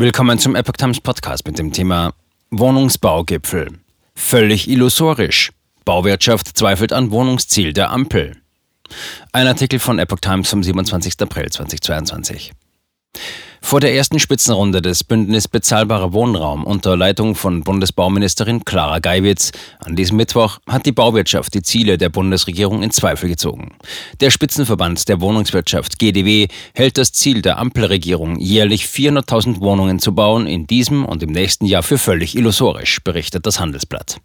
Willkommen zum Epoch Times Podcast mit dem Thema Wohnungsbaugipfel. Völlig illusorisch. Bauwirtschaft zweifelt an Wohnungsziel der Ampel. Ein Artikel von Epoch Times vom 27. April 2022. Vor der ersten Spitzenrunde des Bündnis Bezahlbarer Wohnraum unter Leitung von Bundesbauministerin Clara Geiwitz an diesem Mittwoch hat die Bauwirtschaft die Ziele der Bundesregierung in Zweifel gezogen. Der Spitzenverband der Wohnungswirtschaft GDW hält das Ziel der Ampelregierung, jährlich 400.000 Wohnungen zu bauen, in diesem und im nächsten Jahr für völlig illusorisch, berichtet das Handelsblatt.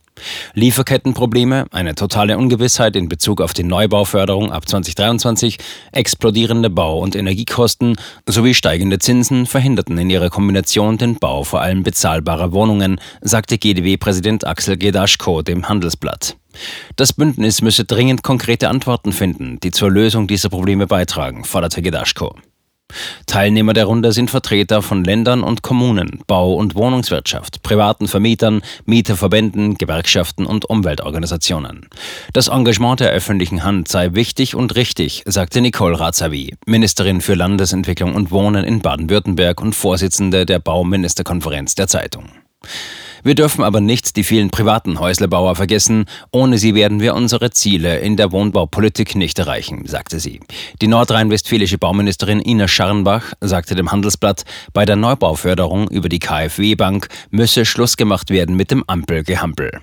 Lieferkettenprobleme, eine totale Ungewissheit in Bezug auf die Neubauförderung ab 2023, explodierende Bau- und Energiekosten sowie steigende Zinsen verhinderten in ihrer Kombination den Bau vor allem bezahlbarer Wohnungen, sagte GDW-Präsident Axel Gedaschko dem Handelsblatt. Das Bündnis müsse dringend konkrete Antworten finden, die zur Lösung dieser Probleme beitragen, forderte Gedaschko. Teilnehmer der Runde sind Vertreter von Ländern und Kommunen, Bau- und Wohnungswirtschaft, privaten Vermietern, Mieterverbänden, Gewerkschaften und Umweltorganisationen. Das Engagement der öffentlichen Hand sei wichtig und richtig, sagte Nicole Razavi, Ministerin für Landesentwicklung und Wohnen in Baden-Württemberg und Vorsitzende der Bauministerkonferenz der Zeitung. Wir dürfen aber nicht die vielen privaten Häuslebauer vergessen. Ohne sie werden wir unsere Ziele in der Wohnbaupolitik nicht erreichen, sagte sie. Die nordrhein-westfälische Bauministerin Ina Scharnbach sagte dem Handelsblatt, bei der Neubauförderung über die KfW-Bank müsse Schluss gemacht werden mit dem Ampelgehampel.